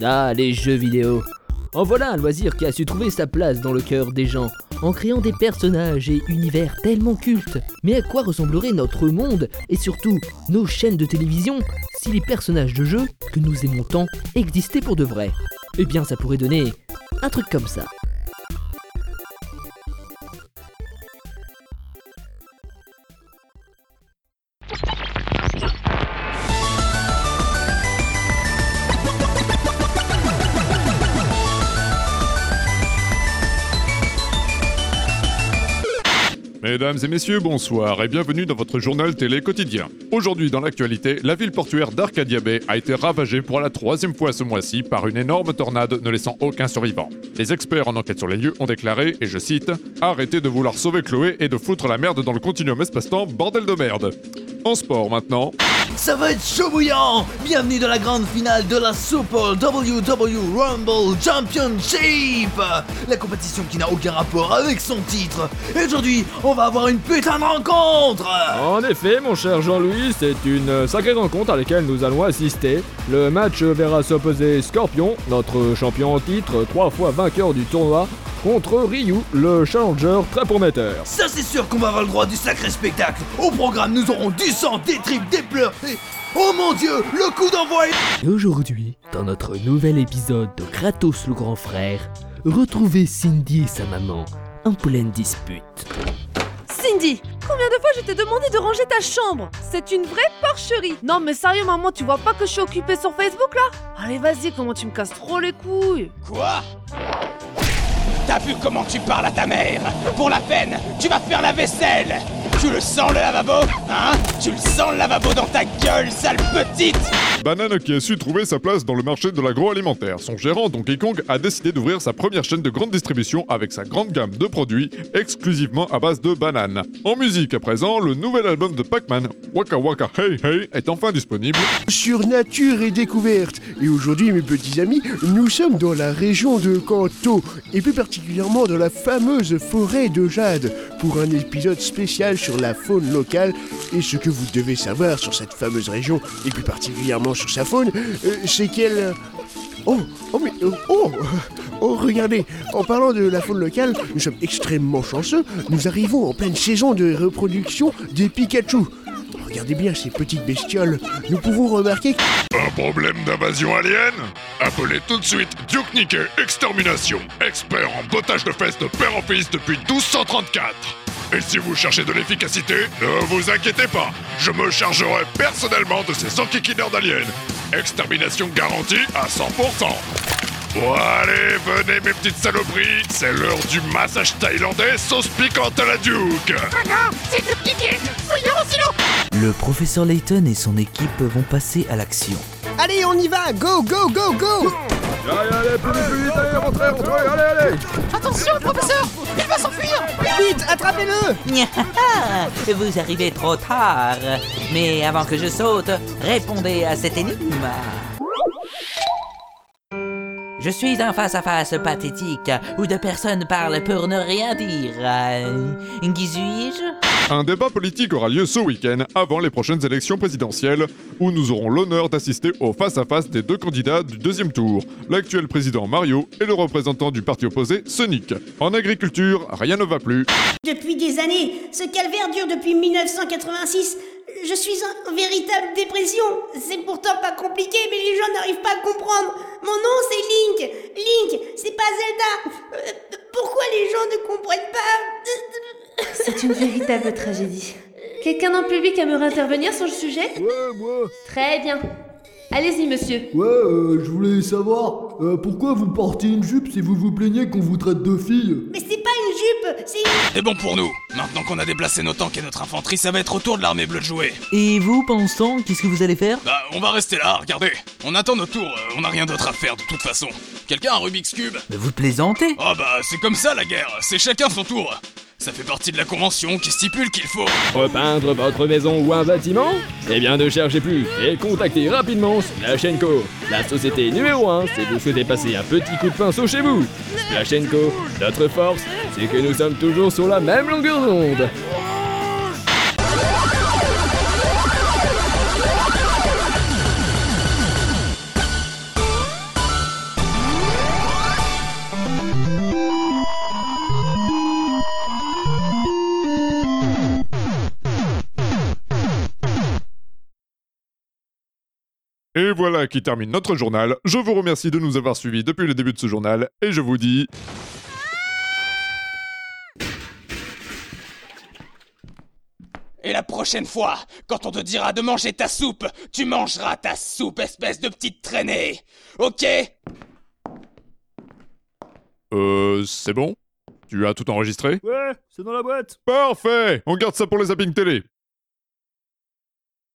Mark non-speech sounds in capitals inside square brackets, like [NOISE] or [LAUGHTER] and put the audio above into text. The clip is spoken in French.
Ah, les jeux vidéo. En voilà un loisir qui a su trouver sa place dans le cœur des gens, en créant des personnages et univers tellement cultes. Mais à quoi ressemblerait notre monde, et surtout nos chaînes de télévision, si les personnages de jeux que nous aimons tant existaient pour de vrai? Eh bien ça pourrait donner un truc comme ça. Mesdames et messieurs, bonsoir et bienvenue dans votre journal télé quotidien. Aujourd'hui dans l'actualité, la ville portuaire d'Arcadia Bay a été ravagée pour la troisième fois ce mois-ci par une énorme tornade ne laissant aucun survivant. Les experts en enquête sur les lieux ont déclaré, et je cite, Arrêtez de vouloir sauver Chloé et de foutre la merde dans le continuum espace-temps, bordel de merde. En sport maintenant. Ça va être chaud bouillant Bienvenue dans la grande finale de la Super WW Rumble Championship La compétition qui n'a aucun rapport avec son titre. Et aujourd'hui, on va avoir une putain de rencontre En effet, mon cher Jean-Louis, c'est une sacrée rencontre à laquelle nous allons assister. Le match verra s'opposer Scorpion, notre champion en titre, trois fois vainqueur du tournoi, contre Ryu, le challenger très prometteur. Ça c'est sûr qu'on va avoir le droit du sacré spectacle. Au programme, nous aurons du sang, des tripes, des pleurs et... Oh mon dieu, le coup d'envoi est... Et aujourd'hui, dans notre nouvel épisode de Kratos le grand frère, retrouvez Cindy et sa maman en pleine dispute. Cindy, combien de fois je t'ai demandé de ranger ta chambre? C'est une vraie porcherie. Non mais sérieux maman, tu vois pas que je suis occupée sur Facebook là? Allez vas-y, comment tu me casses trop les couilles? Quoi? T'as vu comment tu parles à ta mère? Pour la peine, tu vas faire la vaisselle Tu le sens le lavabo Hein? Tu le sens le lavabo dans ta gueule, sale petite Banane qui a su trouver sa place dans le marché de l'agroalimentaire. Son gérant Donkey Kong a décidé d'ouvrir sa première chaîne de grande distribution avec sa grande gamme de produits exclusivement à base de bananes. En musique à présent, le nouvel album de Pac-Man, Waka Waka Hey Hey, est enfin disponible. sur Nature et Découverte. Et aujourd'hui, mes petits amis, nous sommes dans la région de Kanto, et plus particulièrement dans la fameuse forêt de Jade, pour un épisode spécial sur la faune locale et ce que vous devez savoir sur cette fameuse région, et plus particulièrement sur sa faune, euh, c'est qu'elle... Oh, oh, mais, euh, oh, [LAUGHS] oh, regardez, en parlant de la faune locale, nous sommes extrêmement chanceux, nous arrivons en pleine saison de reproduction des Pikachu. Regardez bien ces petites bestioles, nous pouvons remarquer Un problème d'invasion alien? Appelez tout de suite Duke Nickey Extermination, expert en bottage de fesses de père en fils depuis 1234. Et si vous cherchez de l'efficacité, ne vous inquiétez pas, je me chargerai personnellement de ces enquiquineurs d'aliens. Extermination garantie à 100%. Bon allez, venez mes petites saloperies, c'est l'heure du massage thaïlandais sauce piquante à la Duke. Le professeur Layton et son équipe vont passer à l'action. Allez, on y va Go, go, go, go Allez, allez, plus vite, plus vite, allez, rentrez, rentrez, allez, allez Attention, professeur Il va s'enfuir Vite, attrapez-le [LAUGHS] Vous arrivez trop tard. Mais avant que je saute, répondez à cette énigme. Je suis un face-à-face pathétique où deux personnes parlent pour ne rien dire. Euh, qui suis-je? Un débat politique aura lieu ce week-end avant les prochaines élections présidentielles où nous aurons l'honneur d'assister au face-à-face des deux candidats du deuxième tour, l'actuel président Mario et le représentant du parti opposé Sonic. En agriculture, rien ne va plus. Depuis des années, ce calvaire dure depuis 1986. Je suis en véritable dépression. C'est pourtant pas compliqué, mais les gens n'arrivent pas à comprendre. Mon nom c'est Link. Link, c'est pas Zelda. Euh, pourquoi les gens ne comprennent pas [LAUGHS] C'est une véritable tragédie. Quelqu'un dans le public aimerait intervenir sur le sujet? Ouais, moi. Très bien. Allez-y monsieur. Ouais, euh, je voulais savoir, euh, pourquoi vous portez une jupe si vous vous plaignez qu'on vous traite de fille? Mais c'est. C'est bon pour nous. Maintenant qu'on a déplacé nos tanks et notre infanterie, ça va être au tour de l'armée bleue de jouer. Et vous, pensant, qu'est-ce que vous allez faire? Bah, on va rester là, regardez. On attend notre tour, euh, on a rien d'autre à faire de toute façon. Quelqu'un a un Rubik's Cube? Mais Vous plaisantez? Oh bah, c'est comme ça la guerre, c'est chacun son tour Ça fait partie de la convention qui stipule qu'il faut... Repeindre votre maison ou un bâtiment Eh bien, ne cherchez plus et contactez rapidement Splashenko, la société numéro 1 si vous souhaitez passer un petit coup de pinceau chez vous. Splashenko, notre force, c'est que nous sommes toujours sur la même longueur d'onde. Et voilà qui termine notre journal. Je vous remercie de nous avoir suivis depuis le début de ce journal et je vous dis Et la prochaine fois, quand on te dira de manger ta soupe, tu mangeras ta soupe, espèce de petite traînée. Ok? Euh, c'est bon? Tu as tout enregistré? Ouais, c'est dans la boîte. Parfait On garde ça pour les zappings télé.